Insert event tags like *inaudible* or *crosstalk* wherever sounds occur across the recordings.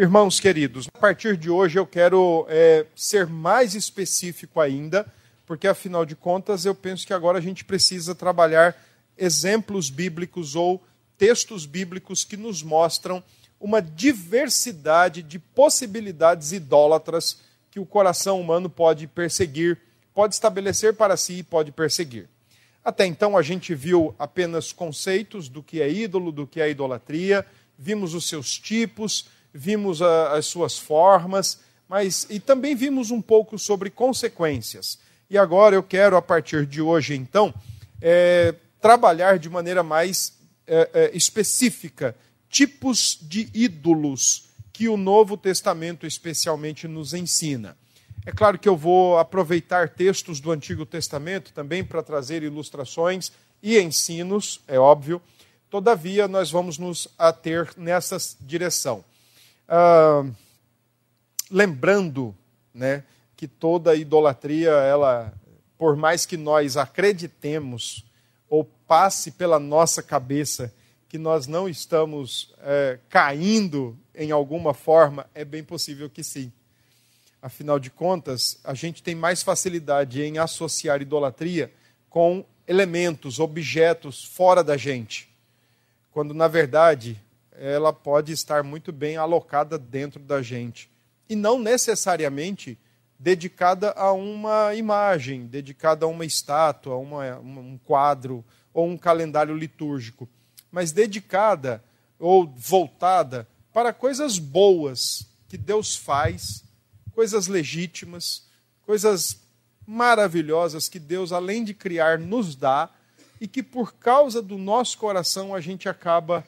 Irmãos queridos, a partir de hoje eu quero é, ser mais específico ainda, porque afinal de contas eu penso que agora a gente precisa trabalhar exemplos bíblicos ou textos bíblicos que nos mostram uma diversidade de possibilidades idólatras que o coração humano pode perseguir, pode estabelecer para si e pode perseguir. Até então a gente viu apenas conceitos do que é ídolo, do que é idolatria, vimos os seus tipos, vimos a, as suas formas, mas e também vimos um pouco sobre consequências. E agora eu quero, a partir de hoje, então, é, trabalhar de maneira mais é, é, específica tipos de ídolos que o Novo Testamento especialmente nos ensina. É claro que eu vou aproveitar textos do Antigo Testamento também para trazer ilustrações e ensinos, é óbvio. Todavia, nós vamos nos ater nessa direção. Ah, lembrando né, que toda idolatria, ela, por mais que nós acreditemos ou passe pela nossa cabeça que nós não estamos é, caindo em alguma forma, é bem possível que sim. Afinal de contas, a gente tem mais facilidade em associar idolatria com elementos, objetos fora da gente, quando na verdade ela pode estar muito bem alocada dentro da gente. E não necessariamente dedicada a uma imagem, dedicada a uma estátua, a uma, um quadro ou um calendário litúrgico, mas dedicada ou voltada para coisas boas que Deus faz, coisas legítimas, coisas maravilhosas que Deus, além de criar, nos dá e que por causa do nosso coração a gente acaba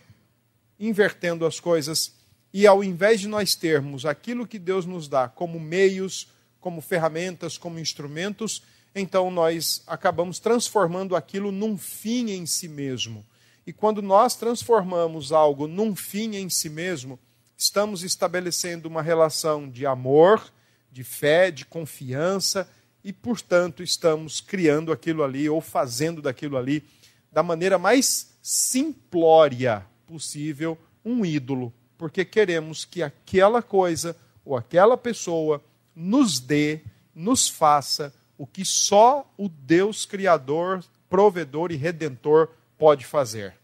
invertendo as coisas e ao invés de nós termos aquilo que Deus nos dá como meios, como ferramentas, como instrumentos, então nós acabamos transformando aquilo num fim em si mesmo. E quando nós transformamos algo num fim em si mesmo, estamos estabelecendo uma relação de amor, de fé, de confiança e, portanto, estamos criando aquilo ali ou fazendo daquilo ali da maneira mais simplória possível um ídolo, porque queremos que aquela coisa ou aquela pessoa nos dê, nos faça o que só o Deus Criador, provedor e redentor pode fazer.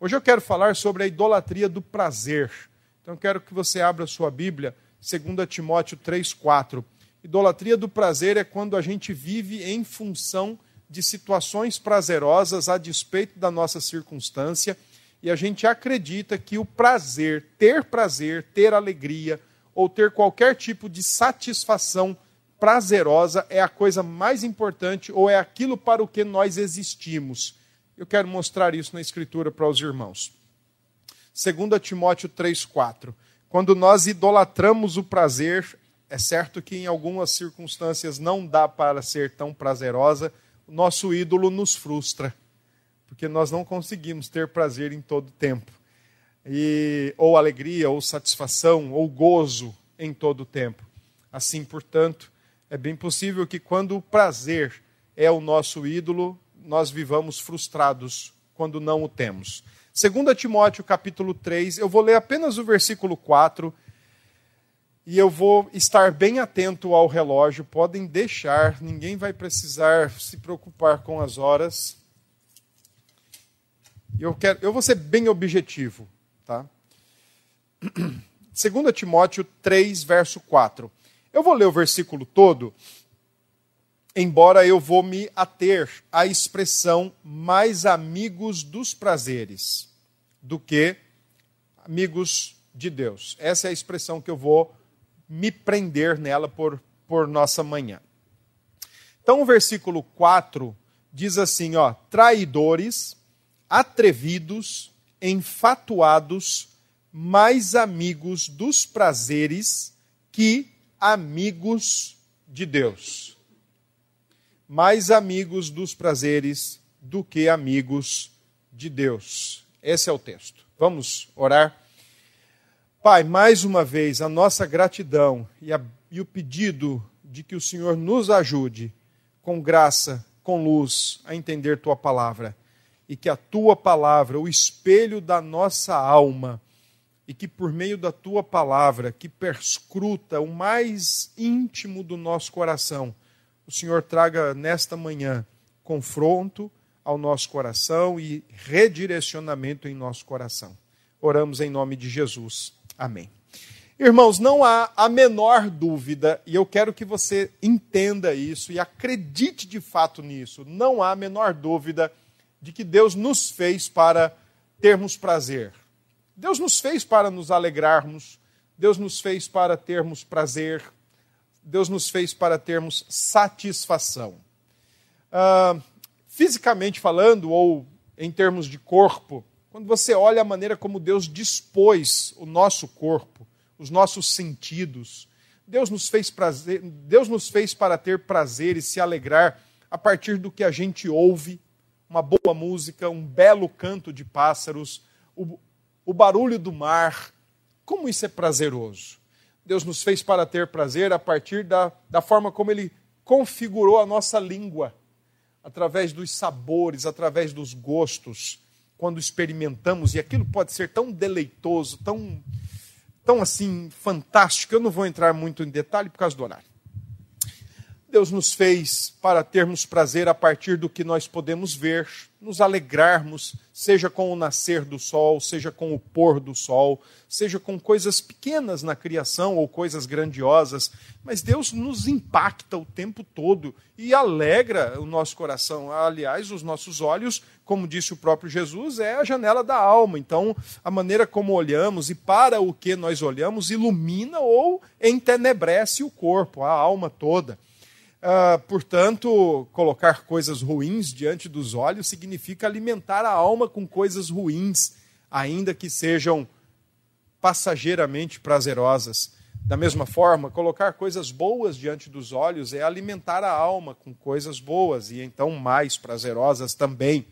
Hoje eu quero falar sobre a idolatria do prazer. Então quero que você abra sua Bíblia, 2 Timóteo 3,4. Idolatria do prazer é quando a gente vive em função de situações prazerosas a despeito da nossa circunstância e a gente acredita que o prazer, ter prazer, ter alegria ou ter qualquer tipo de satisfação prazerosa é a coisa mais importante ou é aquilo para o que nós existimos. Eu quero mostrar isso na Escritura para os irmãos. 2 Timóteo 3,4. Quando nós idolatramos o prazer, é certo que em algumas circunstâncias não dá para ser tão prazerosa, o nosso ídolo nos frustra porque nós não conseguimos ter prazer em todo tempo. E, ou alegria, ou satisfação, ou gozo em todo tempo. Assim, portanto, é bem possível que quando o prazer é o nosso ídolo, nós vivamos frustrados quando não o temos. 2 Timóteo capítulo 3, eu vou ler apenas o versículo 4 e eu vou estar bem atento ao relógio. Podem deixar, ninguém vai precisar se preocupar com as horas. Eu, quero, eu vou ser bem objetivo. Tá? *clears throat* 2 Timóteo 3, verso 4. Eu vou ler o versículo todo, embora eu vou me ater à expressão mais amigos dos prazeres do que amigos de Deus. Essa é a expressão que eu vou me prender nela por, por nossa manhã. Então o versículo 4 diz assim, ó, traidores, atrevidos, enfatuados, mais amigos dos prazeres que amigos de Deus. Mais amigos dos prazeres do que amigos de Deus. Esse é o texto. Vamos orar. Pai, mais uma vez, a nossa gratidão e, a, e o pedido de que o Senhor nos ajude, com graça, com luz, a entender tua palavra e que a tua palavra, o espelho da nossa alma, e que por meio da tua palavra, que perscruta o mais íntimo do nosso coração, o Senhor traga nesta manhã confronto ao nosso coração e redirecionamento em nosso coração. Oramos em nome de Jesus. Amém. Irmãos, não há a menor dúvida, e eu quero que você entenda isso e acredite de fato nisso. Não há a menor dúvida de que Deus nos fez para termos prazer. Deus nos fez para nos alegrarmos, Deus nos fez para termos prazer, Deus nos fez para termos satisfação. Uh, fisicamente falando, ou em termos de corpo, quando você olha a maneira como Deus dispôs o nosso corpo, os nossos sentidos, Deus nos fez prazer, Deus nos fez para ter prazer e se alegrar a partir do que a gente ouve, uma boa música, um belo canto de pássaros, o, o barulho do mar. Como isso é prazeroso? Deus nos fez para ter prazer a partir da, da forma como Ele configurou a nossa língua, através dos sabores, através dos gostos, quando experimentamos, e aquilo pode ser tão deleitoso, tão, tão assim fantástico. Eu não vou entrar muito em detalhe por causa do horário. Deus nos fez para termos prazer a partir do que nós podemos ver, nos alegrarmos, seja com o nascer do sol, seja com o pôr do sol, seja com coisas pequenas na criação ou coisas grandiosas, mas Deus nos impacta o tempo todo e alegra o nosso coração. Aliás, os nossos olhos, como disse o próprio Jesus, é a janela da alma. Então, a maneira como olhamos e para o que nós olhamos ilumina ou entenebrece o corpo, a alma toda. Uh, portanto, colocar coisas ruins diante dos olhos significa alimentar a alma com coisas ruins, ainda que sejam passageiramente prazerosas. Da mesma forma, colocar coisas boas diante dos olhos é alimentar a alma com coisas boas e então mais prazerosas também.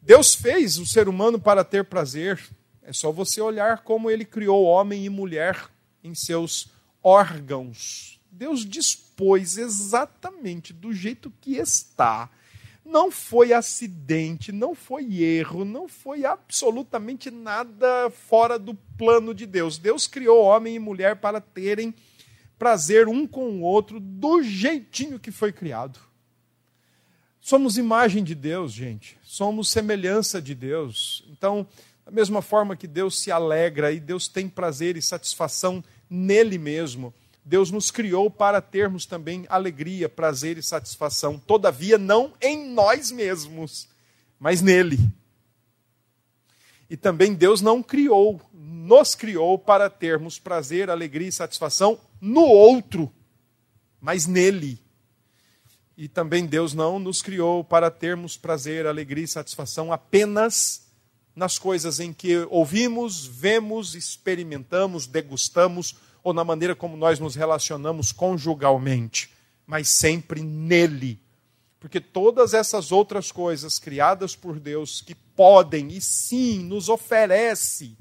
Deus fez o ser humano para ter prazer. É só você olhar como ele criou homem e mulher em seus órgãos. Deus dispôs exatamente do jeito que está. Não foi acidente, não foi erro, não foi absolutamente nada fora do plano de Deus. Deus criou homem e mulher para terem prazer um com o outro do jeitinho que foi criado. Somos imagem de Deus, gente. Somos semelhança de Deus. Então, da mesma forma que Deus se alegra e Deus tem prazer e satisfação nele mesmo, Deus nos criou para termos também alegria, prazer e satisfação, todavia não em nós mesmos, mas nele. E também Deus não criou, nos criou para termos prazer, alegria e satisfação no outro, mas nele. E também Deus não nos criou para termos prazer, alegria e satisfação apenas nas coisas em que ouvimos, vemos, experimentamos, degustamos ou na maneira como nós nos relacionamos conjugalmente, mas sempre nele. Porque todas essas outras coisas criadas por Deus que podem e sim nos oferece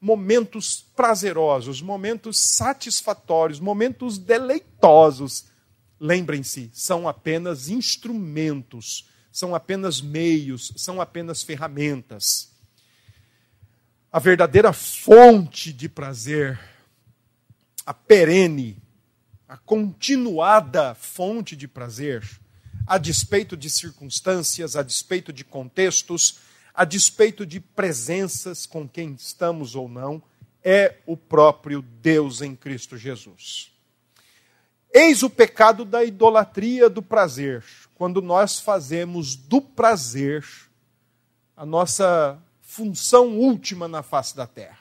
momentos prazerosos, momentos satisfatórios, momentos deleitosos, lembrem-se, são apenas instrumentos, são apenas meios, são apenas ferramentas. A verdadeira fonte de prazer a perene, a continuada fonte de prazer, a despeito de circunstâncias, a despeito de contextos, a despeito de presenças com quem estamos ou não, é o próprio Deus em Cristo Jesus. Eis o pecado da idolatria do prazer, quando nós fazemos do prazer a nossa função última na face da terra.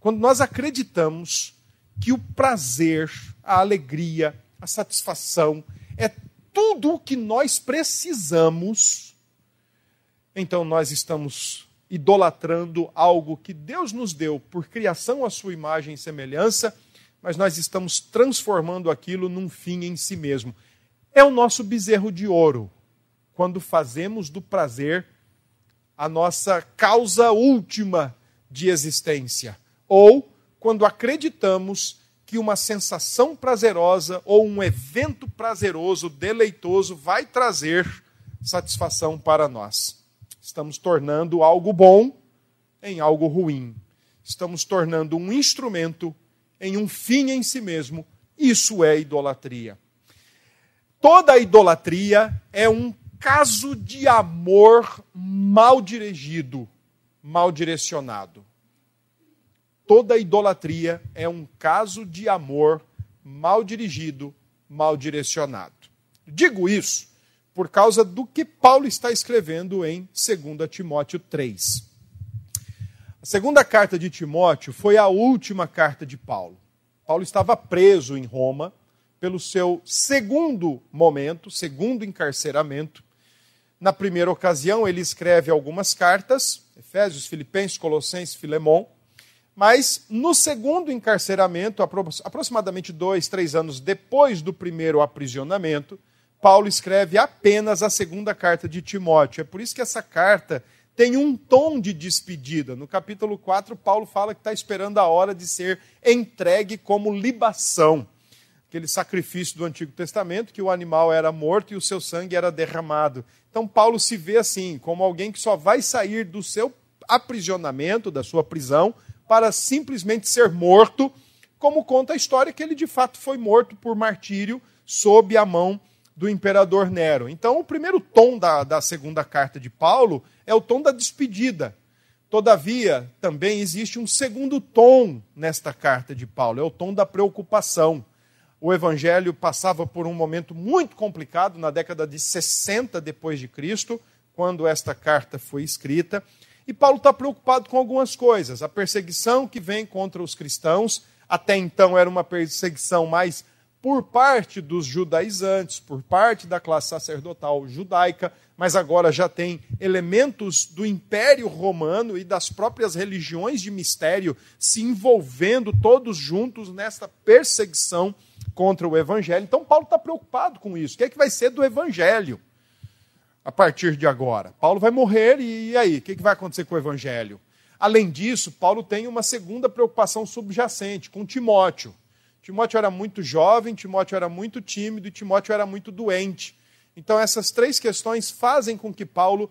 Quando nós acreditamos que o prazer, a alegria, a satisfação é tudo o que nós precisamos, então nós estamos idolatrando algo que Deus nos deu por criação à sua imagem e semelhança, mas nós estamos transformando aquilo num fim em si mesmo. É o nosso bezerro de ouro, quando fazemos do prazer a nossa causa última de existência. Ou quando acreditamos que uma sensação prazerosa ou um evento prazeroso, deleitoso, vai trazer satisfação para nós. Estamos tornando algo bom em algo ruim. estamos tornando um instrumento em um fim em si mesmo. Isso é idolatria. Toda idolatria é um caso de amor mal dirigido, mal direcionado. Toda idolatria é um caso de amor mal dirigido, mal direcionado. Digo isso por causa do que Paulo está escrevendo em 2 Timóteo 3. A segunda carta de Timóteo foi a última carta de Paulo. Paulo estava preso em Roma pelo seu segundo momento, segundo encarceramento. Na primeira ocasião, ele escreve algumas cartas, Efésios, Filipenses, Colossenses, Filemão. Mas no segundo encarceramento, aproximadamente dois, três anos depois do primeiro aprisionamento, Paulo escreve apenas a segunda carta de Timóteo. É por isso que essa carta tem um tom de despedida. No capítulo 4, Paulo fala que está esperando a hora de ser entregue como libação. Aquele sacrifício do Antigo Testamento, que o animal era morto e o seu sangue era derramado. Então, Paulo se vê assim, como alguém que só vai sair do seu aprisionamento, da sua prisão, para simplesmente ser morto, como conta a história que ele de fato foi morto por martírio sob a mão do imperador Nero. Então, o primeiro tom da, da segunda carta de Paulo é o tom da despedida. Todavia, também existe um segundo tom nesta carta de Paulo, é o tom da preocupação. O evangelho passava por um momento muito complicado na década de 60 depois de Cristo, quando esta carta foi escrita, e Paulo está preocupado com algumas coisas. A perseguição que vem contra os cristãos, até então era uma perseguição mais por parte dos judaizantes, por parte da classe sacerdotal judaica, mas agora já tem elementos do Império Romano e das próprias religiões de mistério se envolvendo todos juntos nesta perseguição contra o Evangelho. Então, Paulo está preocupado com isso. O que é que vai ser do Evangelho a partir de agora? Paulo vai morrer e, aí? O que, que vai acontecer com o Evangelho? Além disso, Paulo tem uma segunda preocupação subjacente com Timóteo. Timóteo era muito jovem, Timóteo era muito tímido e Timóteo era muito doente. Então, essas três questões fazem com que Paulo,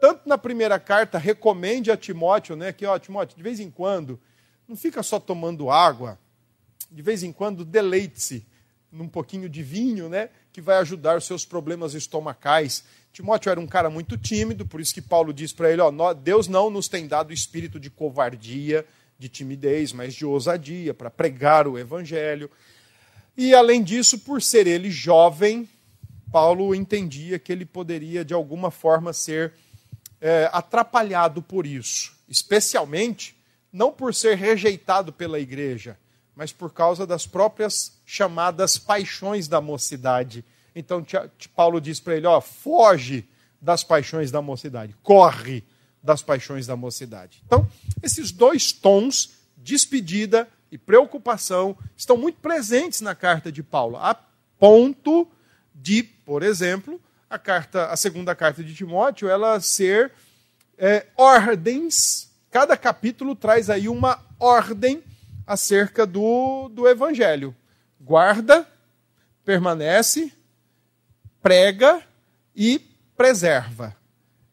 tanto na primeira carta, recomende a Timóteo, né, que, ó, Timóteo, de vez em quando, não fica só tomando água, de vez em quando, deleite-se num pouquinho de vinho, né, que vai ajudar os seus problemas estomacais. Timóteo era um cara muito tímido, por isso que Paulo diz para ele: ó, Deus não nos tem dado espírito de covardia, de timidez, mas de ousadia para pregar o evangelho. E além disso, por ser ele jovem, Paulo entendia que ele poderia de alguma forma ser é, atrapalhado por isso, especialmente não por ser rejeitado pela igreja, mas por causa das próprias chamadas paixões da mocidade. Então Paulo diz para ele: ó, foge das paixões da mocidade, corre das paixões da mocidade. Então, esses dois tons, despedida e preocupação, estão muito presentes na carta de Paulo, a ponto de, por exemplo, a carta, a segunda carta de Timóteo, ela ser é, ordens. Cada capítulo traz aí uma ordem acerca do, do evangelho. Guarda, permanece, prega e preserva.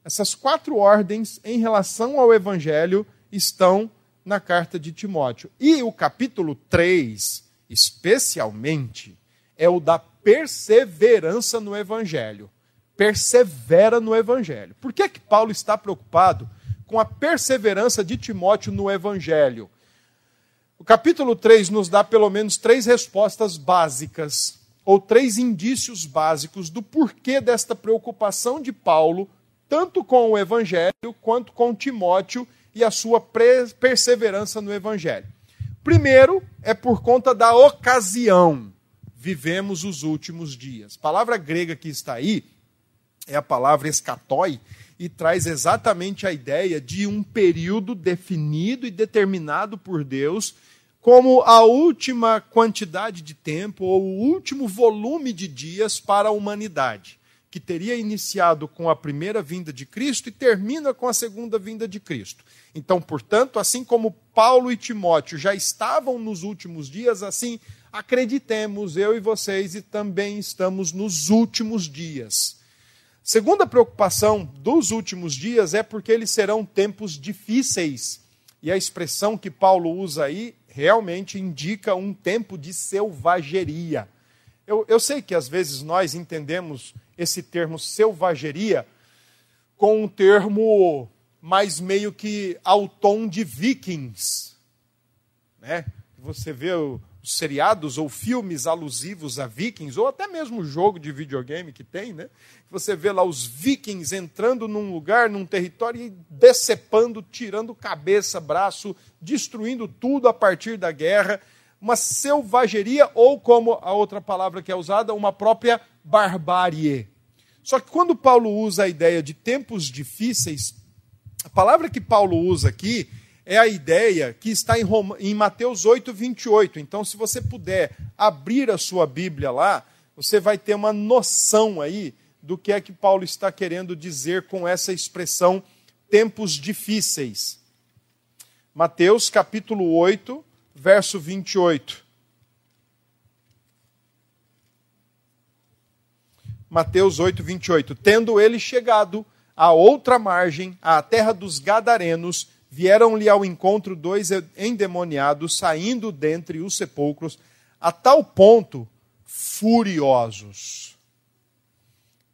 Essas quatro ordens em relação ao evangelho estão na carta de Timóteo. E o capítulo 3, especialmente, é o da perseverança no evangelho. Persevera no evangelho. Por que, que Paulo está preocupado com a perseverança de Timóteo no evangelho? O capítulo 3 nos dá pelo menos três respostas básicas, ou três indícios básicos do porquê desta preocupação de Paulo, tanto com o evangelho quanto com Timóteo e a sua perseverança no evangelho. Primeiro, é por conta da ocasião vivemos os últimos dias. A palavra grega que está aí é a palavra escatói e traz exatamente a ideia de um período definido e determinado por Deus como a última quantidade de tempo ou o último volume de dias para a humanidade, que teria iniciado com a primeira vinda de Cristo e termina com a segunda vinda de Cristo. Então, portanto, assim como Paulo e Timóteo já estavam nos últimos dias, assim acreditemos, eu e vocês, e também estamos nos últimos dias. Segunda preocupação dos últimos dias é porque eles serão tempos difíceis. E a expressão que Paulo usa aí realmente indica um tempo de selvageria. Eu, eu sei que às vezes nós entendemos esse termo selvageria com um termo mais meio que ao tom de vikings. Né? Você vê os seriados ou filmes alusivos a vikings, ou até mesmo jogo de videogame que tem, né? Você vê lá os vikings entrando num lugar, num território e decepando, tirando cabeça, braço, destruindo tudo a partir da guerra. Uma selvageria, ou como a outra palavra que é usada, uma própria barbárie. Só que quando Paulo usa a ideia de tempos difíceis, a palavra que Paulo usa aqui é a ideia que está em, Roma, em Mateus 8, 28. Então, se você puder abrir a sua Bíblia lá, você vai ter uma noção aí do que é que Paulo está querendo dizer com essa expressão tempos difíceis. Mateus capítulo 8, verso 28. Mateus 8, 28. Tendo ele chegado à outra margem, à terra dos Gadarenos, vieram-lhe ao encontro dois endemoniados, saindo dentre os sepulcros, a tal ponto furiosos,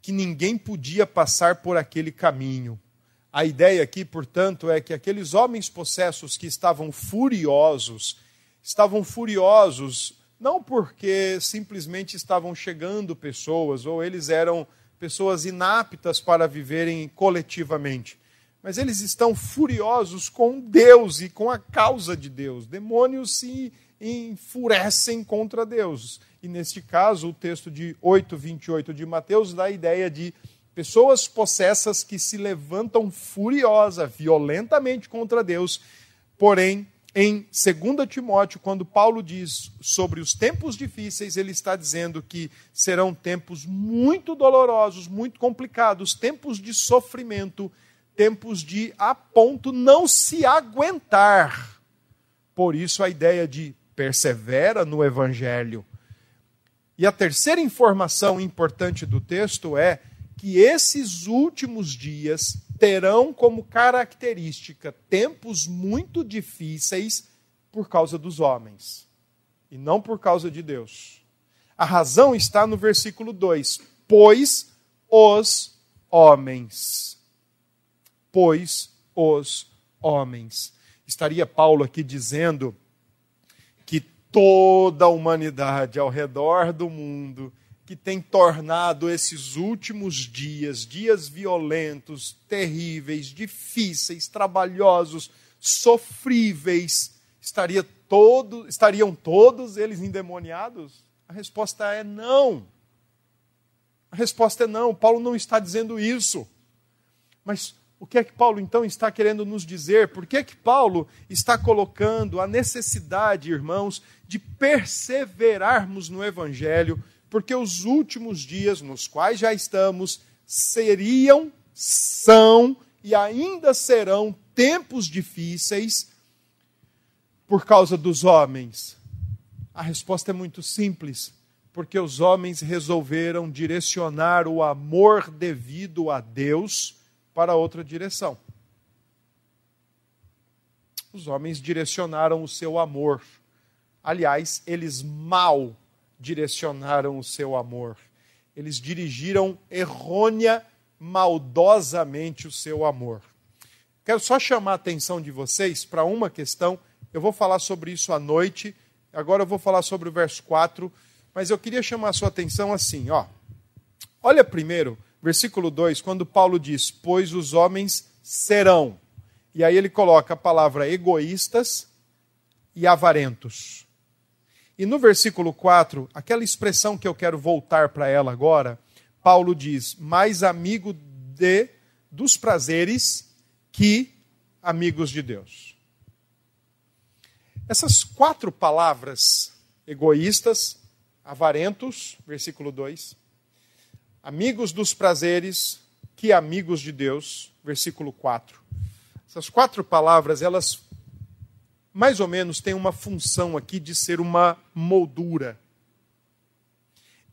que ninguém podia passar por aquele caminho. A ideia aqui, portanto, é que aqueles homens possessos que estavam furiosos, estavam furiosos não porque simplesmente estavam chegando pessoas ou eles eram pessoas inaptas para viverem coletivamente, mas eles estão furiosos com Deus e com a causa de Deus. Demônios se enfurecem contra Deus. E neste caso, o texto de 8, 28 de Mateus dá a ideia de pessoas possessas que se levantam furiosa, violentamente contra Deus, porém em 2 Timóteo, quando Paulo diz sobre os tempos difíceis, ele está dizendo que serão tempos muito dolorosos, muito complicados, tempos de sofrimento, tempos de a ponto não se aguentar. Por isso a ideia de persevera no evangelho. E a terceira informação importante do texto é que esses últimos dias terão como característica tempos muito difíceis por causa dos homens e não por causa de Deus. A razão está no versículo 2: Pois os homens. Pois os homens. Estaria Paulo aqui dizendo que toda a humanidade ao redor do mundo que tem tornado esses últimos dias, dias violentos, terríveis, difíceis, trabalhosos, sofríveis, estaria todo, estariam todos eles endemoniados? A resposta é não. A resposta é não. Paulo não está dizendo isso. Mas o que é que Paulo então está querendo nos dizer? Por que é que Paulo está colocando a necessidade, irmãos, de perseverarmos no evangelho? porque os últimos dias nos quais já estamos seriam, são e ainda serão tempos difíceis por causa dos homens? A resposta é muito simples, porque os homens resolveram direcionar o amor devido a Deus para outra direção. Os homens direcionaram o seu amor. Aliás, eles mal direcionaram o seu amor. Eles dirigiram errônea, maldosamente o seu amor. Quero só chamar a atenção de vocês para uma questão. Eu vou falar sobre isso à noite. Agora eu vou falar sobre o verso 4. Mas eu queria chamar a sua atenção assim, ó. Olha primeiro, versículo 2, quando Paulo diz: Pois os homens serão. E aí ele coloca a palavra egoístas e avarentos. E no versículo 4, aquela expressão que eu quero voltar para ela agora, Paulo diz: mais amigo de dos prazeres que amigos de Deus. Essas quatro palavras, egoístas, avarentos, versículo 2, amigos dos prazeres que amigos de Deus, versículo 4. Essas quatro palavras, elas mais ou menos tem uma função aqui de ser uma moldura.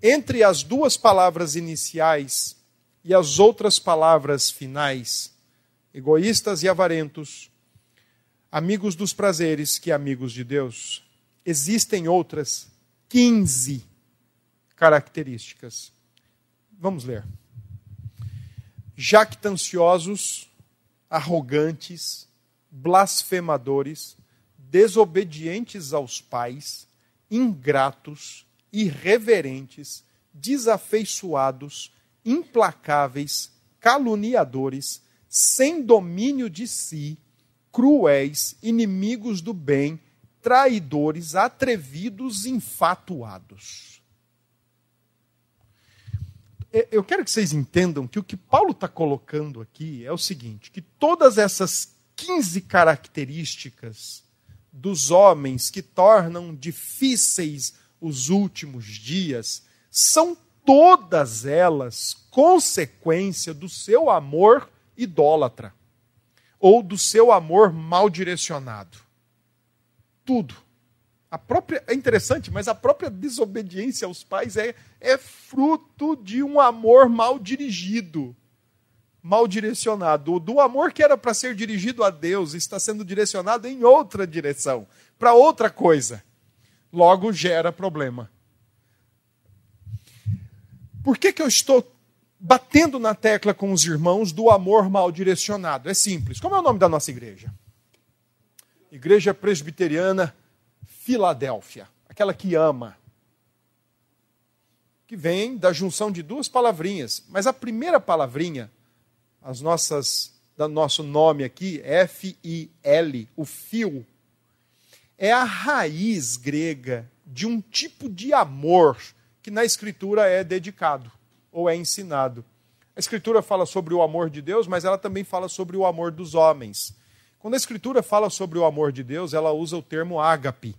Entre as duas palavras iniciais e as outras palavras finais, egoístas e avarentos, amigos dos prazeres que amigos de Deus, existem outras 15 características. Vamos ler. Jactanciosos, arrogantes, blasfemadores, desobedientes aos pais, ingratos, irreverentes, desafeiçoados, implacáveis, caluniadores, sem domínio de si, cruéis, inimigos do bem, traidores, atrevidos, infatuados. É, eu quero que vocês entendam que o que Paulo está colocando aqui é o seguinte: que todas essas 15 características dos homens que tornam difíceis os últimos dias são todas elas consequência do seu amor idólatra ou do seu amor mal direcionado. Tudo. A própria, é interessante, mas a própria desobediência aos pais é, é fruto de um amor mal dirigido, mal direcionado. Do amor que era para ser dirigido a Deus está sendo direcionado em outra direção, para outra coisa. Logo gera problema. Por que, que eu estou batendo na tecla com os irmãos do amor mal direcionado? É simples. Como é o nome da nossa igreja? Igreja Presbiteriana Filadélfia, aquela que ama. Que vem da junção de duas palavrinhas. Mas a primeira palavrinha, as nossas, da nosso nome aqui, F-I-L, o fio, é a raiz grega de um tipo de amor que na Escritura é dedicado ou é ensinado. A Escritura fala sobre o amor de Deus, mas ela também fala sobre o amor dos homens. Quando a Escritura fala sobre o amor de Deus, ela usa o termo ágape.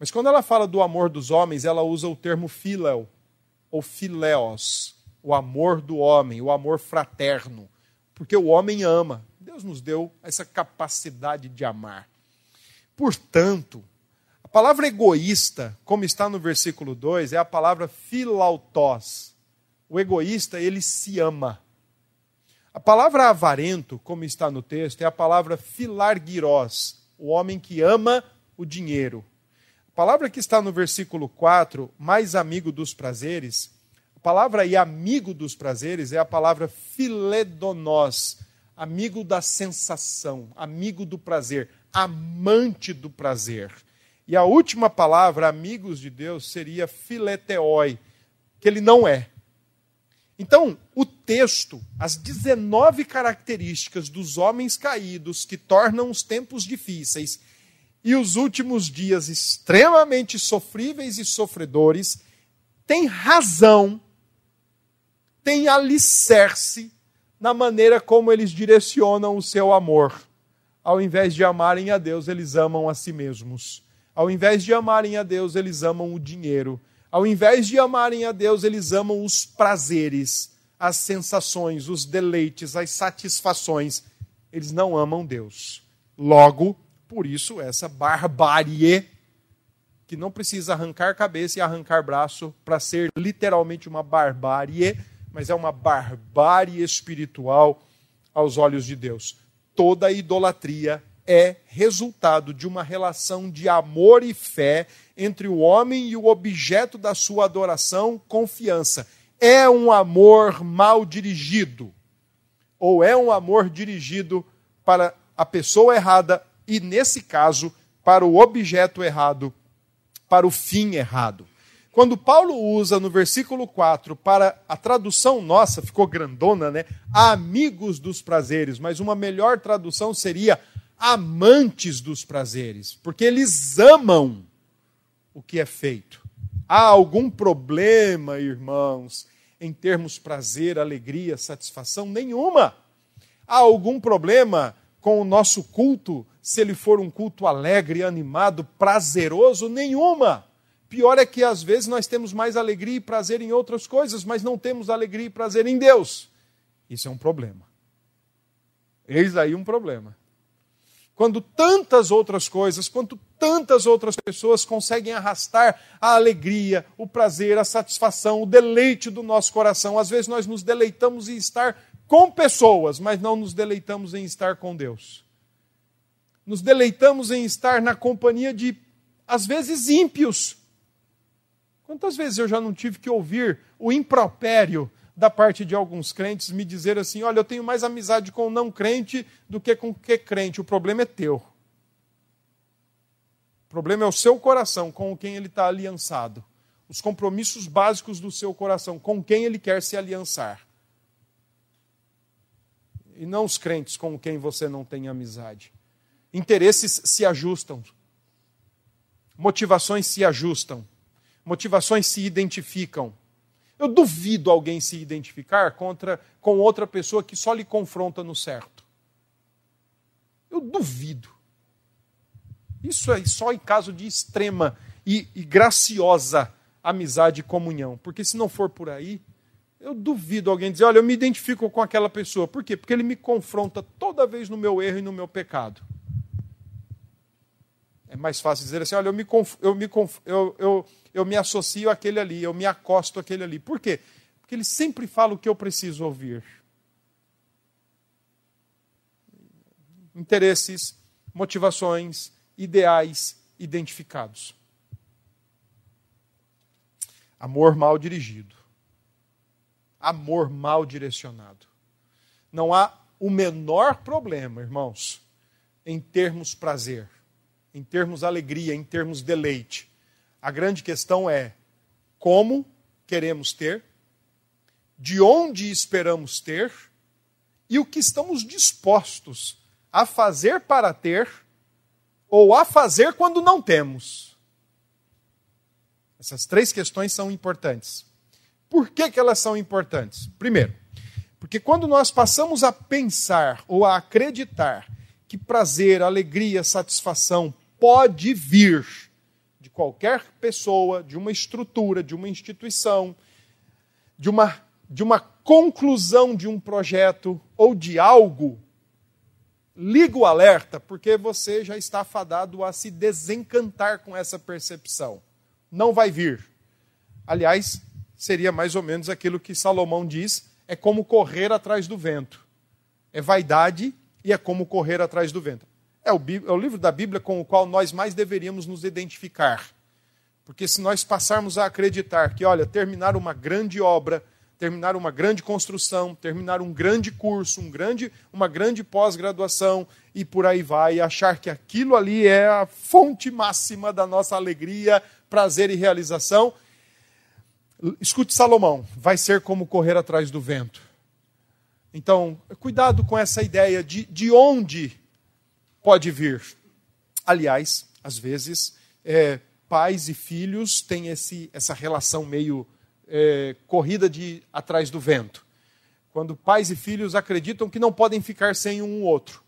Mas quando ela fala do amor dos homens, ela usa o termo filéu, ou filéos, o amor do homem, o amor fraterno. Porque o homem ama. Deus nos deu essa capacidade de amar. Portanto, a palavra egoísta, como está no versículo 2, é a palavra filautós. O egoísta, ele se ama. A palavra avarento, como está no texto, é a palavra filarguirós, o homem que ama o dinheiro. A palavra que está no versículo 4, mais amigo dos prazeres, a palavra e amigo dos prazeres é a palavra filedonós, amigo da sensação, amigo do prazer, amante do prazer. E a última palavra, amigos de Deus, seria fileteoi, que ele não é. Então, o texto, as 19 características dos homens caídos que tornam os tempos difíceis e os últimos dias extremamente sofríveis e sofredores, tem razão, tem alicerce na maneira como eles direcionam o seu amor. Ao invés de amarem a Deus, eles amam a si mesmos. Ao invés de amarem a Deus, eles amam o dinheiro. Ao invés de amarem a Deus, eles amam os prazeres, as sensações, os deleites, as satisfações. Eles não amam Deus. Logo, por isso, essa barbárie, que não precisa arrancar cabeça e arrancar braço para ser literalmente uma barbárie, mas é uma barbárie espiritual aos olhos de Deus. Toda idolatria é resultado de uma relação de amor e fé entre o homem e o objeto da sua adoração, confiança. É um amor mal dirigido, ou é um amor dirigido para a pessoa errada e, nesse caso, para o objeto errado, para o fim errado. Quando Paulo usa no versículo 4 para a tradução nossa, ficou grandona, né? Amigos dos prazeres, mas uma melhor tradução seria amantes dos prazeres, porque eles amam o que é feito. Há algum problema, irmãos, em termos prazer, alegria, satisfação? Nenhuma. Há algum problema com o nosso culto, se ele for um culto alegre, animado, prazeroso? Nenhuma. Pior é que às vezes nós temos mais alegria e prazer em outras coisas, mas não temos alegria e prazer em Deus. Isso é um problema. Eis aí um problema quando tantas outras coisas, quanto tantas outras pessoas conseguem arrastar a alegria, o prazer, a satisfação, o deleite do nosso coração. Às vezes nós nos deleitamos em estar com pessoas, mas não nos deleitamos em estar com Deus. nos deleitamos em estar na companhia de, às vezes, ímpios. Quantas vezes eu já não tive que ouvir o impropério da parte de alguns crentes me dizer assim: olha, eu tenho mais amizade com o não crente do que com o que crente, o problema é teu. O problema é o seu coração com quem ele está aliançado. Os compromissos básicos do seu coração, com quem ele quer se aliançar. E não os crentes com quem você não tem amizade. Interesses se ajustam. Motivações se ajustam. Motivações se identificam. Eu duvido alguém se identificar contra, com outra pessoa que só lhe confronta no certo. Eu duvido. Isso é só em caso de extrema e, e graciosa amizade e comunhão. Porque se não for por aí, eu duvido alguém dizer, olha, eu me identifico com aquela pessoa. Por quê? Porque ele me confronta toda vez no meu erro e no meu pecado. É mais fácil dizer assim, olha, eu me, eu me, eu, eu, eu me associo àquele ali, eu me acosto àquele ali. Por quê? Porque ele sempre fala o que eu preciso ouvir. Interesses, motivações, ideais identificados. Amor mal dirigido. Amor mal direcionado. Não há o menor problema, irmãos, em termos prazer em termos alegria, em termos deleite. A grande questão é como queremos ter, de onde esperamos ter e o que estamos dispostos a fazer para ter ou a fazer quando não temos. Essas três questões são importantes. Por que, que elas são importantes? Primeiro, porque quando nós passamos a pensar ou a acreditar que prazer, alegria, satisfação pode vir de qualquer pessoa, de uma estrutura, de uma instituição, de uma, de uma conclusão de um projeto ou de algo, liga o alerta, porque você já está fadado a se desencantar com essa percepção. Não vai vir. Aliás, seria mais ou menos aquilo que Salomão diz: é como correr atrás do vento. É vaidade e é como correr atrás do vento. É o, é o livro da Bíblia com o qual nós mais deveríamos nos identificar. Porque se nós passarmos a acreditar que, olha, terminar uma grande obra, terminar uma grande construção, terminar um grande curso, um grande, uma grande pós-graduação e por aí vai, e achar que aquilo ali é a fonte máxima da nossa alegria, prazer e realização, escute Salomão, vai ser como correr atrás do vento. Então, cuidado com essa ideia de, de onde pode vir. Aliás, às vezes, é, pais e filhos têm esse, essa relação meio é, corrida de atrás do vento. Quando pais e filhos acreditam que não podem ficar sem um outro.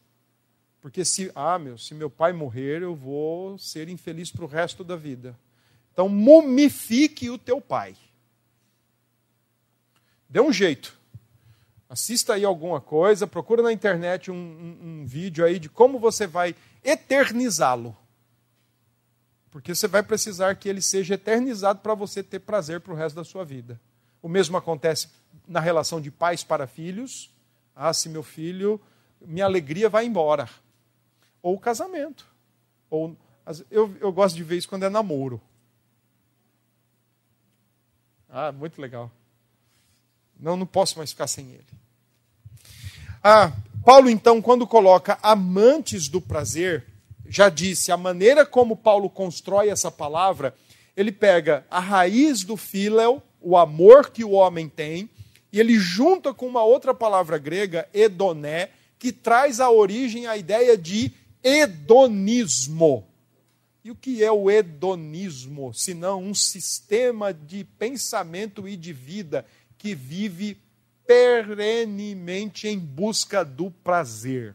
Porque se, ah, meu, se meu pai morrer, eu vou ser infeliz para o resto da vida. Então, mumifique o teu pai. Dê um jeito. Assista aí alguma coisa, procura na internet um, um, um vídeo aí de como você vai eternizá-lo. Porque você vai precisar que ele seja eternizado para você ter prazer para o resto da sua vida. O mesmo acontece na relação de pais para filhos. Ah, se meu filho, minha alegria vai embora. Ou casamento. Ou, eu, eu gosto de ver isso quando é namoro. Ah, muito legal. Não, não posso mais ficar sem ele. Ah, Paulo, então, quando coloca amantes do prazer, já disse, a maneira como Paulo constrói essa palavra, ele pega a raiz do filéu, o amor que o homem tem, e ele junta com uma outra palavra grega, edoné, que traz a origem a ideia de hedonismo. E o que é o hedonismo, senão um sistema de pensamento e de vida que vive perenemente em busca do prazer.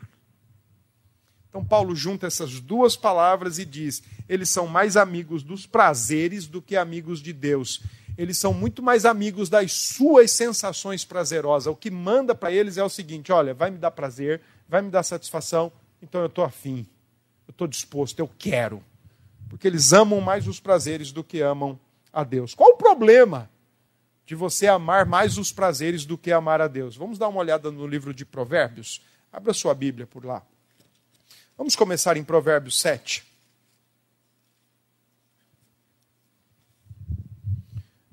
Então, Paulo junta essas duas palavras e diz: eles são mais amigos dos prazeres do que amigos de Deus. Eles são muito mais amigos das suas sensações prazerosas. O que manda para eles é o seguinte: olha, vai me dar prazer, vai me dar satisfação, então eu estou afim, eu estou disposto, eu quero. Porque eles amam mais os prazeres do que amam a Deus. Qual o problema? De você amar mais os prazeres do que amar a Deus. Vamos dar uma olhada no livro de Provérbios? Abra sua Bíblia por lá. Vamos começar em Provérbios 7.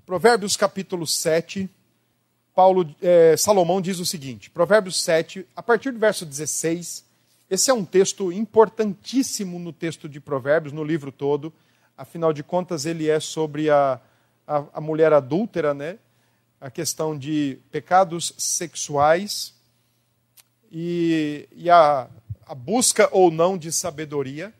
Provérbios capítulo 7, Paulo, é, Salomão diz o seguinte: Provérbios 7, a partir do verso 16. Esse é um texto importantíssimo no texto de Provérbios, no livro todo. Afinal de contas, ele é sobre a, a, a mulher adúltera, né? A questão de pecados sexuais e, e a, a, busca ou não de sabedoria.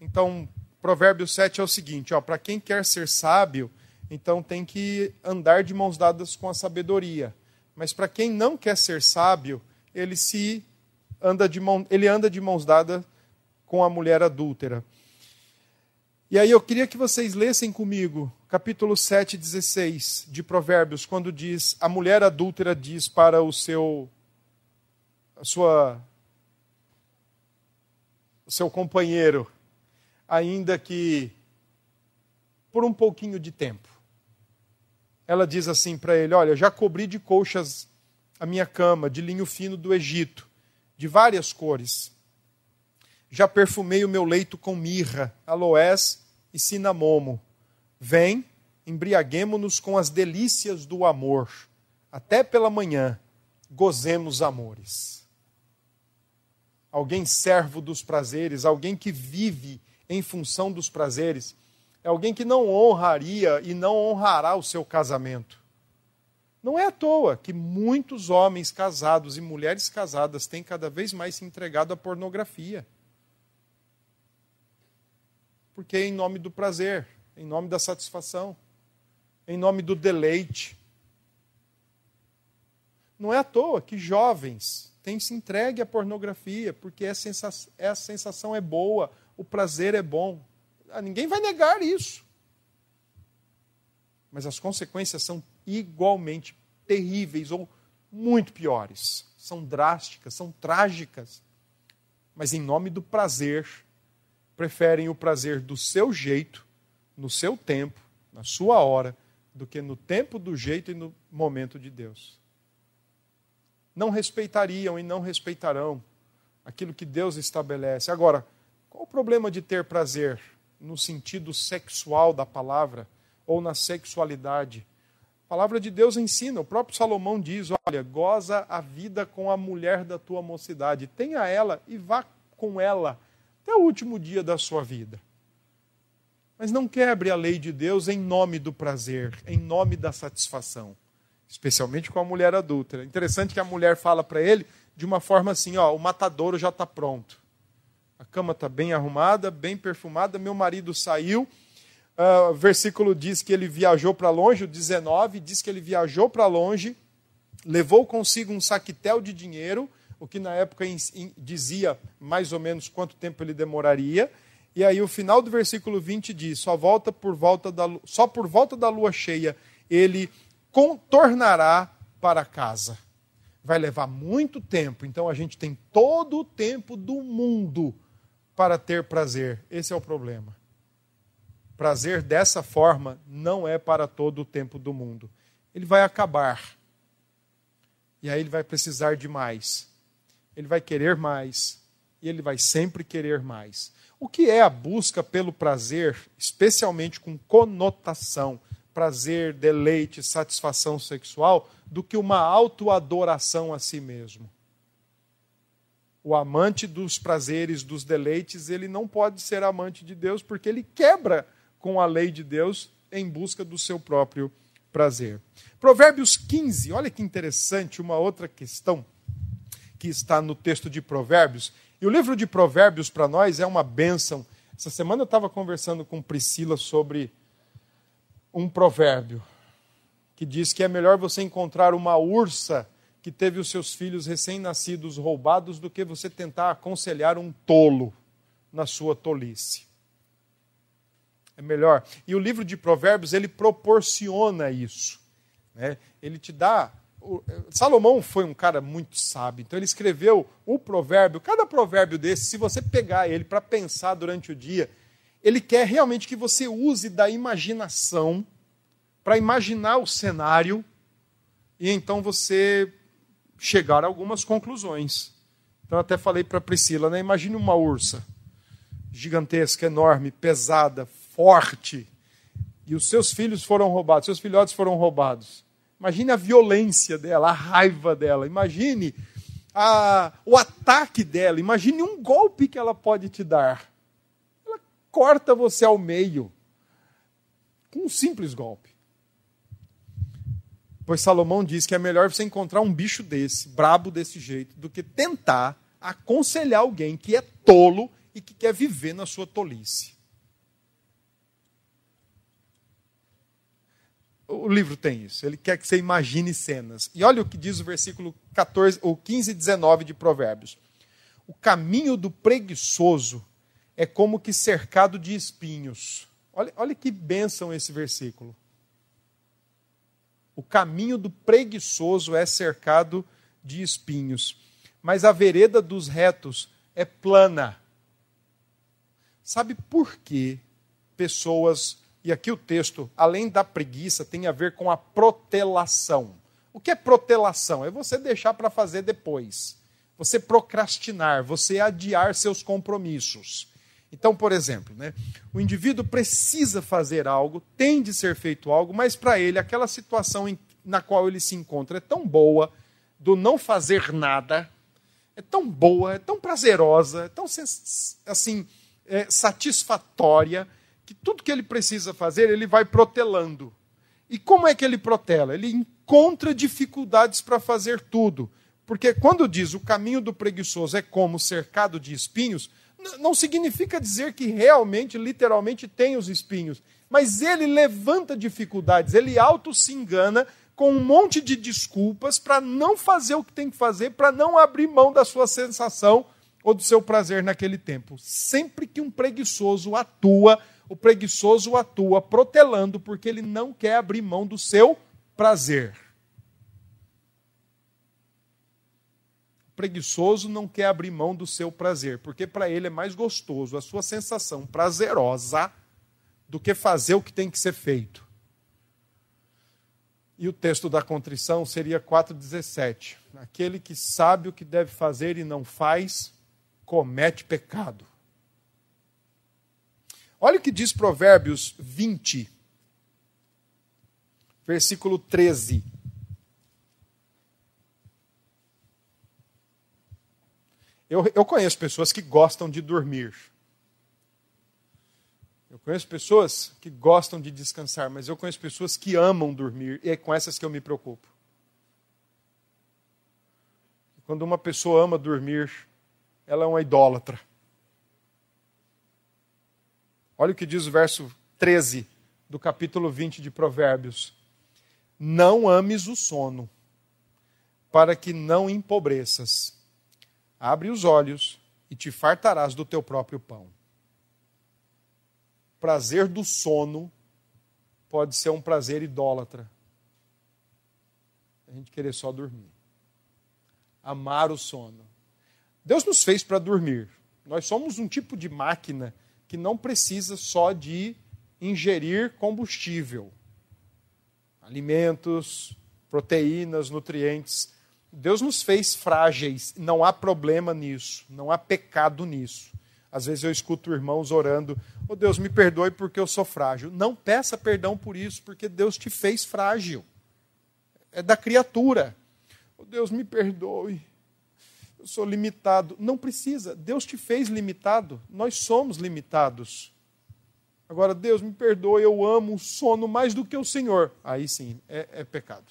Então, Provérbios 7 é o seguinte: para quem quer ser sábio, então tem que andar de mãos dadas com a sabedoria. Mas para quem não quer ser sábio, ele se anda de mão, ele anda de mãos dadas com a mulher adúltera. E aí eu queria que vocês lessem comigo capítulo 7, 16 de Provérbios, quando diz: a mulher adúltera diz para o seu a sua o seu companheiro, ainda que por um pouquinho de tempo. Ela diz assim para ele: Olha, já cobri de colchas a minha cama, de linho fino do Egito, de várias cores. Já perfumei o meu leito com mirra, aloés e cinamomo. Vem, embriaguemo-nos com as delícias do amor. Até pela manhã, gozemos amores. Alguém servo dos prazeres, alguém que vive em função dos prazeres, é alguém que não honraria e não honrará o seu casamento. Não é à toa que muitos homens casados e mulheres casadas têm cada vez mais se entregado à pornografia porque é em nome do prazer, em nome da satisfação, em nome do deleite. Não é à toa que jovens têm se entregue à pornografia, porque a sensação, sensação é boa, o prazer é bom. Ah, ninguém vai negar isso. Mas as consequências são igualmente terríveis ou muito piores. São drásticas, são trágicas. Mas em nome do prazer, preferem o prazer do seu jeito, no seu tempo, na sua hora, do que no tempo, do jeito e no momento de Deus. Não respeitariam e não respeitarão aquilo que Deus estabelece. Agora, qual o problema de ter prazer no sentido sexual da palavra ou na sexualidade? A palavra de Deus ensina, o próprio Salomão diz: olha, goza a vida com a mulher da tua mocidade, tenha ela e vá com ela até o último dia da sua vida. Mas não quebre a lei de Deus em nome do prazer, em nome da satisfação, especialmente com a mulher adulta. Interessante que a mulher fala para ele de uma forma assim: ó, o matadouro já está pronto. A cama está bem arrumada, bem perfumada, meu marido saiu. Uh, versículo diz que ele viajou para longe, o 19 diz que ele viajou para longe, levou consigo um saquitel de dinheiro o que na época dizia mais ou menos quanto tempo ele demoraria. E aí o final do versículo 20 diz: só, volta por volta da, só por volta da lua cheia ele contornará para casa. Vai levar muito tempo, então a gente tem todo o tempo do mundo para ter prazer. Esse é o problema. Prazer dessa forma não é para todo o tempo do mundo. Ele vai acabar. E aí ele vai precisar de mais ele vai querer mais e ele vai sempre querer mais. O que é a busca pelo prazer, especialmente com conotação, prazer, deleite, satisfação sexual, do que uma autoadoração a si mesmo? O amante dos prazeres, dos deleites, ele não pode ser amante de Deus porque ele quebra com a lei de Deus em busca do seu próprio prazer. Provérbios 15, olha que interessante, uma outra questão que está no texto de Provérbios. E o livro de Provérbios para nós é uma bênção. Essa semana eu estava conversando com Priscila sobre um provérbio que diz que é melhor você encontrar uma ursa que teve os seus filhos recém-nascidos roubados do que você tentar aconselhar um tolo na sua tolice. É melhor. E o livro de Provérbios ele proporciona isso. Né? Ele te dá Salomão foi um cara muito sábio, então ele escreveu o provérbio. Cada provérbio desse, se você pegar ele para pensar durante o dia, ele quer realmente que você use da imaginação para imaginar o cenário e então você chegar a algumas conclusões. Então, até falei para Priscila, né? imagine uma ursa. gigantesca, enorme, pesada, forte, e os seus filhos foram roubados, seus filhotes foram roubados. Imagine a violência dela, a raiva dela, imagine a, o ataque dela, imagine um golpe que ela pode te dar. Ela corta você ao meio, com um simples golpe. Pois Salomão diz que é melhor você encontrar um bicho desse, brabo desse jeito, do que tentar aconselhar alguém que é tolo e que quer viver na sua tolice. O livro tem isso. Ele quer que você imagine cenas. E olha o que diz o versículo 14, ou 15 e 19 de Provérbios. O caminho do preguiçoso é como que cercado de espinhos. Olha, olha que bênção esse versículo. O caminho do preguiçoso é cercado de espinhos, mas a vereda dos retos é plana. Sabe por que pessoas, e aqui o texto, além da preguiça, tem a ver com a protelação. O que é protelação? É você deixar para fazer depois. Você procrastinar, você adiar seus compromissos. Então, por exemplo, né, o indivíduo precisa fazer algo, tem de ser feito algo, mas para ele aquela situação em, na qual ele se encontra é tão boa, do não fazer nada, é tão boa, é tão prazerosa, é tão assim é, satisfatória, que tudo que ele precisa fazer ele vai protelando. E como é que ele protela? Ele encontra dificuldades para fazer tudo. Porque quando diz o caminho do preguiçoso é como cercado de espinhos, não significa dizer que realmente, literalmente, tem os espinhos. Mas ele levanta dificuldades, ele auto se engana com um monte de desculpas para não fazer o que tem que fazer, para não abrir mão da sua sensação ou do seu prazer naquele tempo. Sempre que um preguiçoso atua, o preguiçoso atua protelando porque ele não quer abrir mão do seu prazer. preguiçoso não quer abrir mão do seu prazer, porque para ele é mais gostoso a sua sensação prazerosa do que fazer o que tem que ser feito. E o texto da contrição seria 4,17. Aquele que sabe o que deve fazer e não faz, comete pecado. Olha o que diz Provérbios 20, versículo 13. Eu, eu conheço pessoas que gostam de dormir. Eu conheço pessoas que gostam de descansar, mas eu conheço pessoas que amam dormir, e é com essas que eu me preocupo. Quando uma pessoa ama dormir, ela é uma idólatra. Olha o que diz o verso 13 do capítulo 20 de Provérbios. Não ames o sono, para que não empobreças Abre os olhos e te fartarás do teu próprio pão. Prazer do sono pode ser um prazer idólatra. A gente querer só dormir. Amar o sono. Deus nos fez para dormir. Nós somos um tipo de máquina que não precisa só de ingerir combustível, alimentos, proteínas, nutrientes. Deus nos fez frágeis, não há problema nisso, não há pecado nisso. Às vezes eu escuto irmãos orando, oh Deus, me perdoe porque eu sou frágil. Não peça perdão por isso, porque Deus te fez frágil. É da criatura. Oh Deus, me perdoe. Eu sou limitado. Não precisa. Deus te fez limitado. Nós somos limitados. Agora, Deus, me perdoe, eu amo o sono mais do que o Senhor. Aí sim, é, é pecado.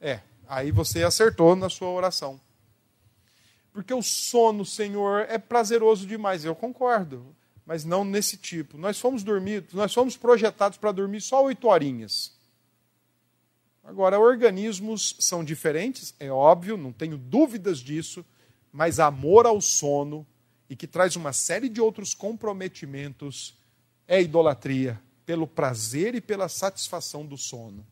É, Aí você acertou na sua oração. Porque o sono, Senhor, é prazeroso demais. Eu concordo, mas não nesse tipo. Nós fomos dormir, nós fomos projetados para dormir só oito horinhas. Agora, organismos são diferentes, é óbvio, não tenho dúvidas disso, mas amor ao sono e que traz uma série de outros comprometimentos é idolatria pelo prazer e pela satisfação do sono.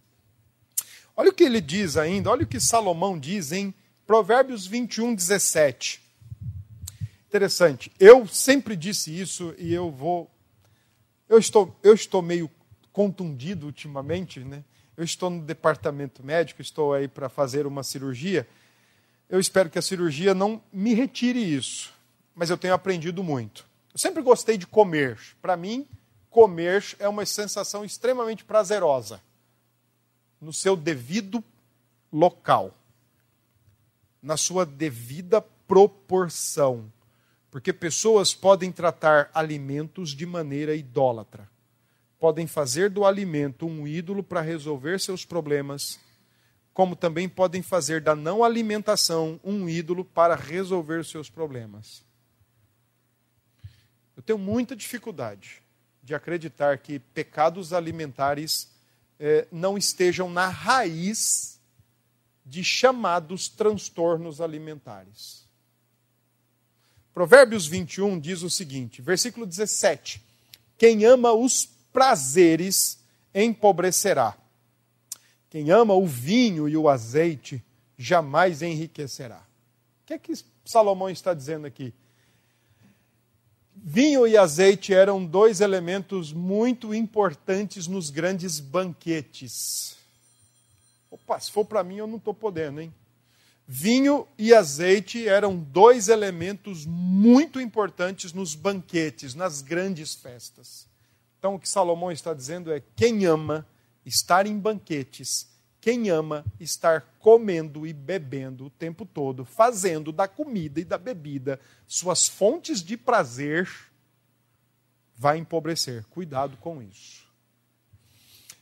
Olha o que ele diz ainda, olha o que Salomão diz em Provérbios 21, 17. Interessante. Eu sempre disse isso e eu vou. Eu estou, eu estou meio contundido ultimamente, né? Eu estou no departamento médico, estou aí para fazer uma cirurgia. Eu espero que a cirurgia não me retire isso, mas eu tenho aprendido muito. Eu sempre gostei de comer. Para mim, comer é uma sensação extremamente prazerosa, no seu devido local, na sua devida proporção. Porque pessoas podem tratar alimentos de maneira idólatra. Podem fazer do alimento um ídolo para resolver seus problemas, como também podem fazer da não alimentação um ídolo para resolver seus problemas. Eu tenho muita dificuldade de acreditar que pecados alimentares eh, não estejam na raiz de chamados transtornos alimentares. Provérbios 21 diz o seguinte, versículo 17: Quem ama os prazeres empobrecerá. Quem ama o vinho e o azeite jamais enriquecerá. O que é que Salomão está dizendo aqui? Vinho e azeite eram dois elementos muito importantes nos grandes banquetes. Opa, se for para mim, eu não estou podendo, hein? Vinho e azeite eram dois elementos muito importantes nos banquetes, nas grandes festas. Então, o que Salomão está dizendo é: quem ama estar em banquetes quem ama estar comendo e bebendo o tempo todo, fazendo da comida e da bebida suas fontes de prazer, vai empobrecer. Cuidado com isso.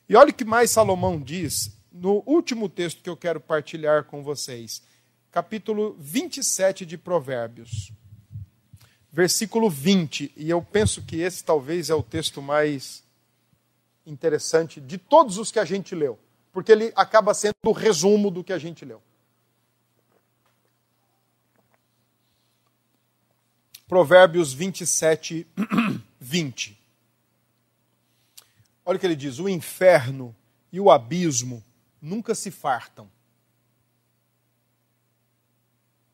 E olha o que mais Salomão diz no último texto que eu quero partilhar com vocês, capítulo 27 de Provérbios, versículo 20. E eu penso que esse talvez é o texto mais interessante de todos os que a gente leu porque ele acaba sendo o resumo do que a gente leu. Provérbios 27, 20. *clears throat* Olha o que ele diz: o inferno e o abismo nunca se fartam.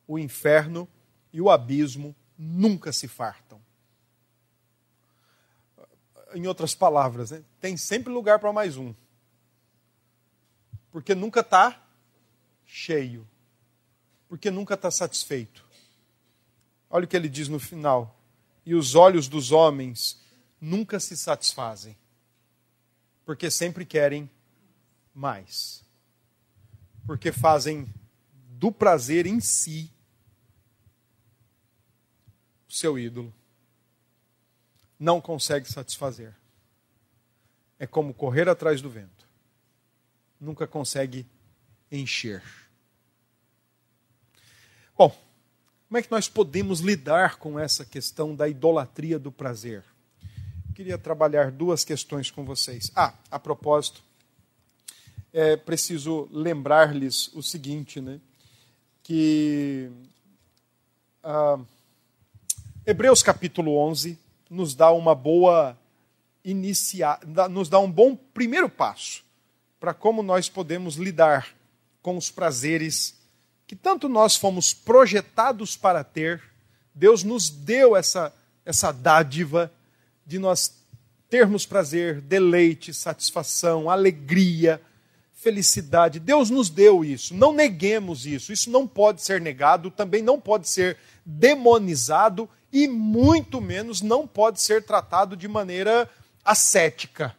O inferno e o abismo nunca se fartam. Em outras palavras, né? tem sempre lugar para mais um porque nunca está cheio, porque nunca está satisfeito. Olha o que ele diz no final: e os olhos dos homens nunca se satisfazem, porque sempre querem mais, porque fazem do prazer em si o seu ídolo. Não consegue satisfazer. É como correr atrás do vento nunca consegue encher. Bom, como é que nós podemos lidar com essa questão da idolatria do prazer? Queria trabalhar duas questões com vocês. Ah, a propósito, é preciso lembrar-lhes o seguinte, né? Que ah, Hebreus capítulo 11 nos dá uma boa iniciar, nos dá um bom primeiro passo para como nós podemos lidar com os prazeres que tanto nós fomos projetados para ter. Deus nos deu essa, essa dádiva de nós termos prazer, deleite, satisfação, alegria, felicidade. Deus nos deu isso. Não neguemos isso. Isso não pode ser negado, também não pode ser demonizado e muito menos não pode ser tratado de maneira ascética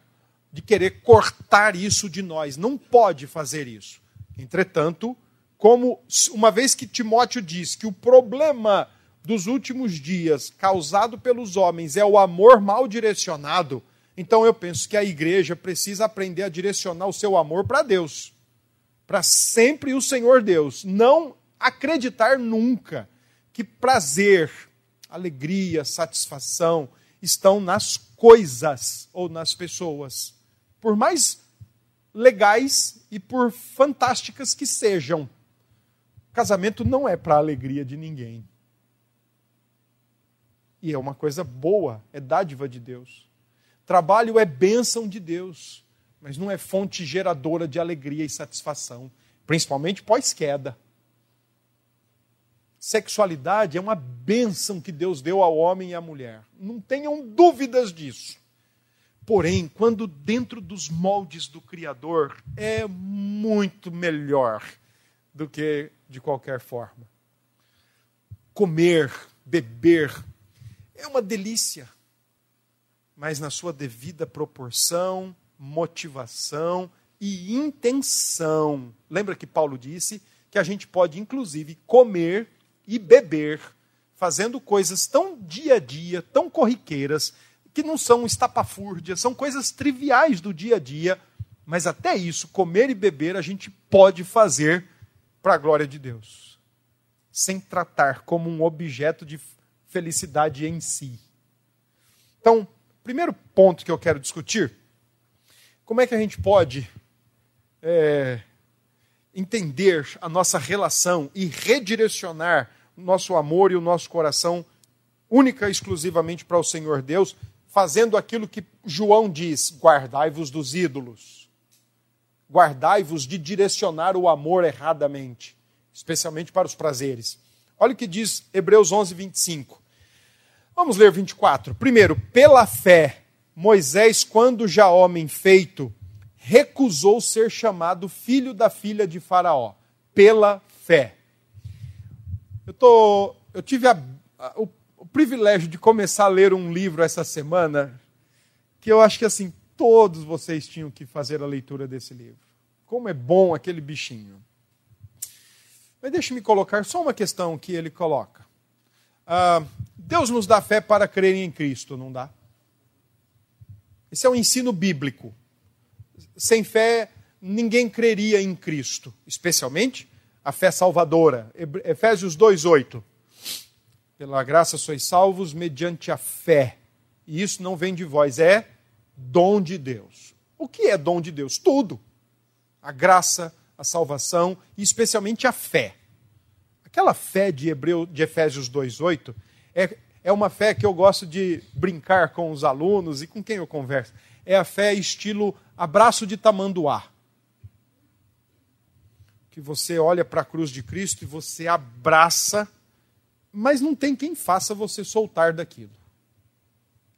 de querer cortar isso de nós. Não pode fazer isso. Entretanto, como uma vez que Timóteo diz que o problema dos últimos dias causado pelos homens é o amor mal direcionado, então eu penso que a igreja precisa aprender a direcionar o seu amor para Deus, para sempre o Senhor Deus, não acreditar nunca que prazer, alegria, satisfação estão nas coisas ou nas pessoas por mais legais e por fantásticas que sejam. Casamento não é para a alegria de ninguém. E é uma coisa boa, é dádiva de Deus. Trabalho é bênção de Deus, mas não é fonte geradora de alegria e satisfação, principalmente pós-queda. Sexualidade é uma bênção que Deus deu ao homem e à mulher. Não tenham dúvidas disso. Porém, quando dentro dos moldes do Criador, é muito melhor do que de qualquer forma. Comer, beber, é uma delícia, mas na sua devida proporção, motivação e intenção. Lembra que Paulo disse que a gente pode, inclusive, comer e beber, fazendo coisas tão dia a dia, tão corriqueiras, que não são estapafúrdias, são coisas triviais do dia a dia, mas até isso, comer e beber, a gente pode fazer para a glória de Deus, sem tratar como um objeto de felicidade em si. Então, primeiro ponto que eu quero discutir, como é que a gente pode é, entender a nossa relação e redirecionar nosso amor e o nosso coração única e exclusivamente para o Senhor Deus, fazendo aquilo que João diz: guardai-vos dos ídolos. Guardai-vos de direcionar o amor erradamente, especialmente para os prazeres. Olha o que diz Hebreus 11, 25. Vamos ler 24. Primeiro, pela fé, Moisés, quando já homem feito, recusou ser chamado filho da filha de Faraó. Pela fé. Eu, tô, eu tive a, a, o, o privilégio de começar a ler um livro essa semana que eu acho que assim todos vocês tinham que fazer a leitura desse livro. Como é bom aquele bichinho. Mas deixe-me colocar só uma questão que ele coloca. Ah, Deus nos dá fé para crer em Cristo, não dá? Esse é um ensino bíblico. Sem fé, ninguém creria em Cristo, especialmente a fé salvadora. Efésios 2:8. Pela graça sois salvos mediante a fé. E isso não vem de vós, é dom de Deus. O que é dom de Deus? Tudo. A graça, a salvação e especialmente a fé. Aquela fé de Hebreu, de Efésios 2:8 é, é uma fé que eu gosto de brincar com os alunos e com quem eu converso. É a fé estilo abraço de tamanduá. Que você olha para a cruz de Cristo e você abraça, mas não tem quem faça você soltar daquilo.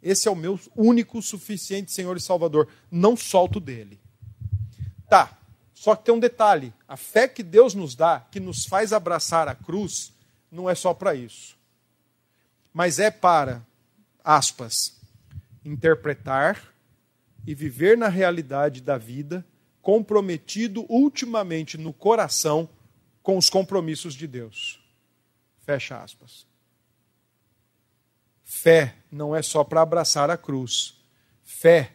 Esse é o meu único, suficiente Senhor e Salvador. Não solto dele. Tá, só que tem um detalhe: a fé que Deus nos dá, que nos faz abraçar a cruz, não é só para isso. Mas é para, aspas, interpretar e viver na realidade da vida, comprometido ultimamente no coração com os compromissos de Deus. Fecha aspas. Fé não é só para abraçar a cruz. Fé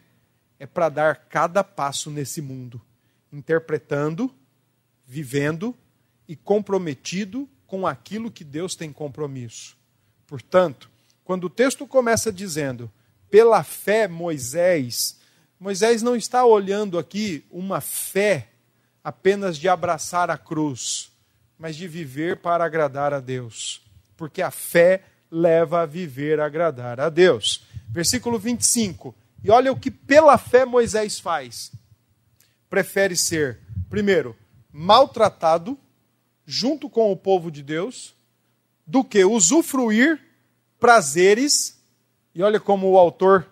é para dar cada passo nesse mundo interpretando, vivendo e comprometido com aquilo que Deus tem compromisso. Portanto, quando o texto começa dizendo, pela fé Moisés, Moisés não está olhando aqui uma fé apenas de abraçar a cruz, mas de viver para agradar a Deus. Porque a fé leva a viver a agradar a Deus. Versículo 25. E olha o que pela fé Moisés faz prefere ser, primeiro, maltratado junto com o povo de Deus, do que usufruir prazeres, e olha como o autor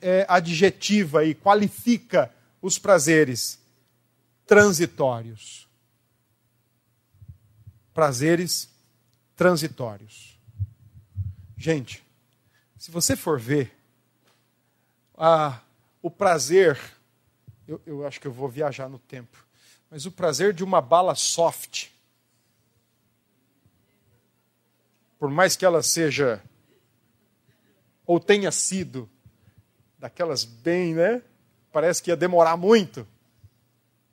é, adjetiva e qualifica os prazeres transitórios. Prazeres transitórios. Gente, se você for ver, o prazer eu, eu acho que eu vou viajar no tempo. Mas o prazer de uma bala soft, por mais que ela seja, ou tenha sido, daquelas bem, né? Parece que ia demorar muito.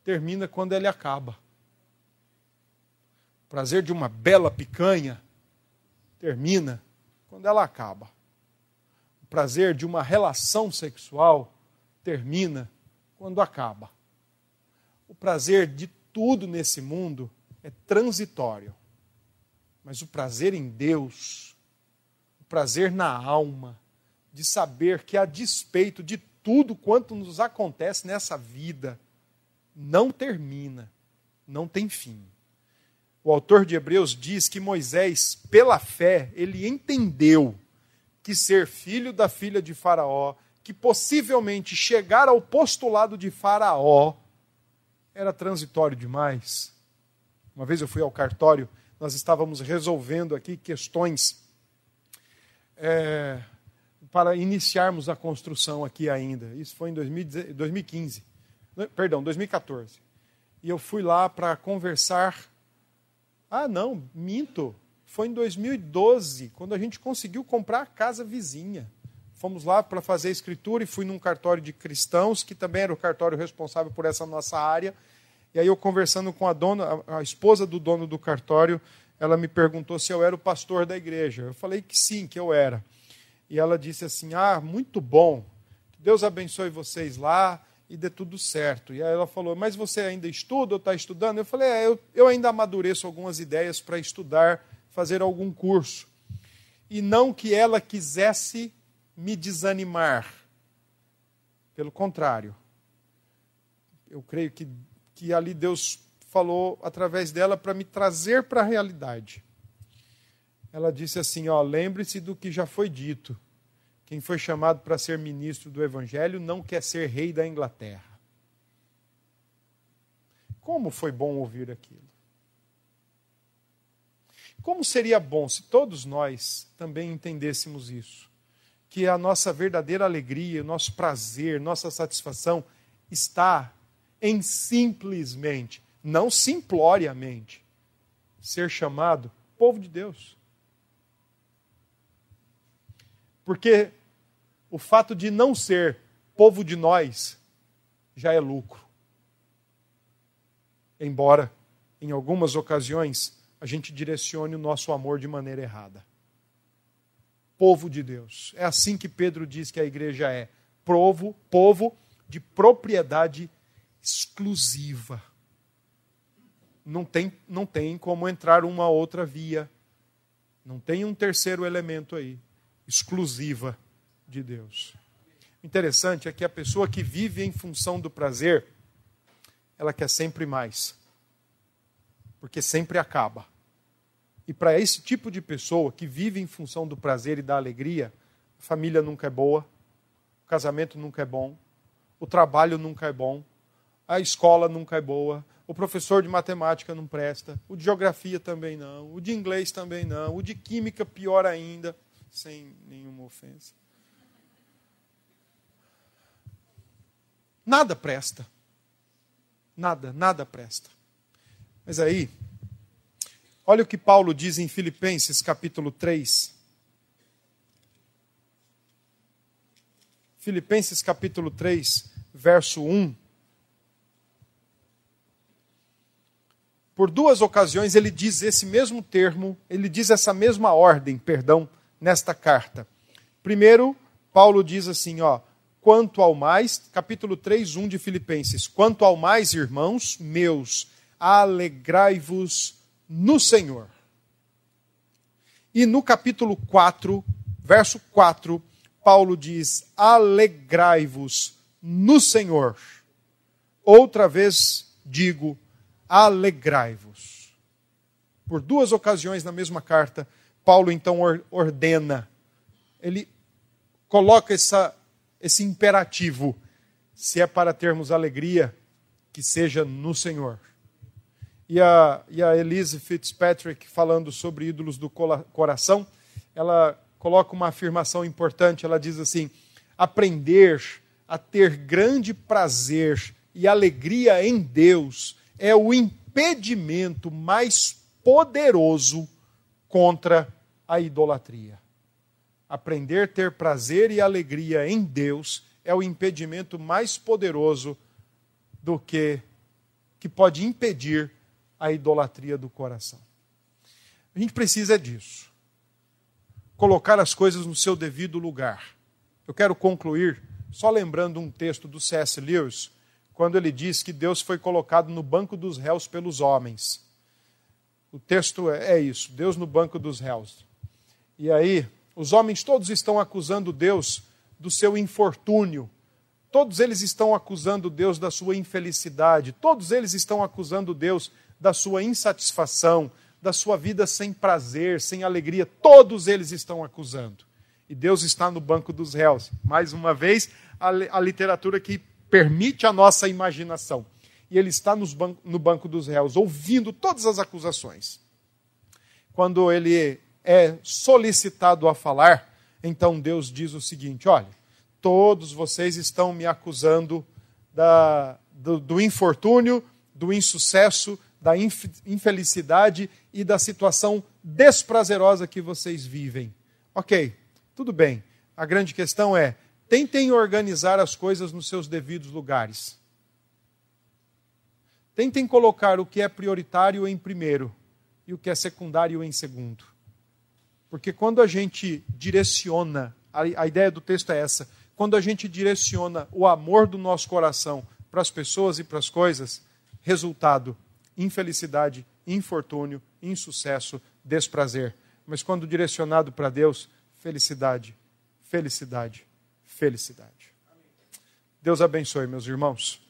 Termina quando ele acaba. O prazer de uma bela picanha termina quando ela acaba. O prazer de uma relação sexual termina quando acaba. O prazer de tudo nesse mundo é transitório. Mas o prazer em Deus, o prazer na alma, de saber que a despeito de tudo quanto nos acontece nessa vida, não termina, não tem fim. O autor de Hebreus diz que Moisés, pela fé, ele entendeu que ser filho da filha de Faraó que possivelmente chegar ao postulado de Faraó era transitório demais. Uma vez eu fui ao cartório, nós estávamos resolvendo aqui questões é, para iniciarmos a construção aqui ainda. Isso foi em 2015, perdão, 2014. E eu fui lá para conversar. Ah, não, minto. Foi em 2012, quando a gente conseguiu comprar a casa vizinha. Fomos lá para fazer a escritura e fui num cartório de cristãos, que também era o cartório responsável por essa nossa área. E aí eu conversando com a dona, a esposa do dono do cartório, ela me perguntou se eu era o pastor da igreja. Eu falei que sim, que eu era. E ela disse assim: Ah, muito bom. Que Deus abençoe vocês lá e dê tudo certo. E aí ela falou: Mas você ainda estuda ou está estudando? Eu falei: É, eu, eu ainda amadureço algumas ideias para estudar, fazer algum curso. E não que ela quisesse me desanimar. Pelo contrário. Eu creio que, que ali Deus falou através dela para me trazer para a realidade. Ela disse assim: ó, lembre-se do que já foi dito. Quem foi chamado para ser ministro do Evangelho não quer ser rei da Inglaterra. Como foi bom ouvir aquilo? Como seria bom se todos nós também entendêssemos isso? Que a nossa verdadeira alegria, o nosso prazer, nossa satisfação está em simplesmente não simploriamente, ser chamado povo de Deus. Porque o fato de não ser povo de nós já é lucro. Embora, em algumas ocasiões, a gente direcione o nosso amor de maneira errada. Povo de Deus. É assim que Pedro diz que a igreja é. Povo, povo de propriedade exclusiva não tem, não tem como entrar uma outra via. Não tem um terceiro elemento aí, exclusiva de Deus. O interessante é que a pessoa que vive em função do prazer, ela quer sempre mais. Porque sempre acaba. E para esse tipo de pessoa que vive em função do prazer e da alegria, a família nunca é boa, o casamento nunca é bom, o trabalho nunca é bom, a escola nunca é boa, o professor de matemática não presta, o de geografia também não, o de inglês também não, o de química pior ainda, sem nenhuma ofensa. Nada presta. Nada, nada presta. Mas aí, olha o que Paulo diz em Filipenses capítulo 3. Filipenses capítulo 3, verso 1. Por duas ocasiões ele diz esse mesmo termo, ele diz essa mesma ordem, perdão, nesta carta. Primeiro, Paulo diz assim, ó, quanto ao mais, capítulo 3, 1 de Filipenses, quanto ao mais, irmãos meus, alegrai-vos no Senhor. E no capítulo 4, verso 4, Paulo diz: alegrai-vos no Senhor. Outra vez digo: alegrai-vos. Por duas ocasiões na mesma carta, Paulo então ordena, ele coloca essa, esse imperativo: se é para termos alegria, que seja no Senhor. E a, e a Elise Fitzpatrick, falando sobre ídolos do coração, ela coloca uma afirmação importante. Ela diz assim: aprender a ter grande prazer e alegria em Deus é o impedimento mais poderoso contra a idolatria. Aprender a ter prazer e alegria em Deus é o impedimento mais poderoso do que que pode impedir a idolatria do coração. A gente precisa disso. Colocar as coisas no seu devido lugar. Eu quero concluir só lembrando um texto do C.S. Lewis, quando ele diz que Deus foi colocado no banco dos réus pelos homens. O texto é, é isso: Deus no banco dos réus. E aí, os homens todos estão acusando Deus do seu infortúnio, todos eles estão acusando Deus da sua infelicidade, todos eles estão acusando Deus da sua insatisfação, da sua vida sem prazer, sem alegria, todos eles estão acusando. E Deus está no banco dos réus. Mais uma vez, a, a literatura que permite a nossa imaginação. E ele está ban no banco dos réus, ouvindo todas as acusações. Quando ele é solicitado a falar, Então Deus diz o seguinte: olha, todos vocês estão me acusando da, do, do infortúnio, do insucesso, da infelicidade e da situação desprazerosa que vocês vivem. Ok, tudo bem. A grande questão é: tentem organizar as coisas nos seus devidos lugares. Tentem colocar o que é prioritário em primeiro e o que é secundário em segundo. Porque quando a gente direciona, a, ideia do texto é essa, quando a gente direciona o amor do nosso coração para as pessoas e para as coisas, resultado: infelicidade, infortúnio, insucesso, desprazer. Mas quando direcionado para Deus, felicidade, felicidade, felicidade. Deus abençoe, meus irmãos.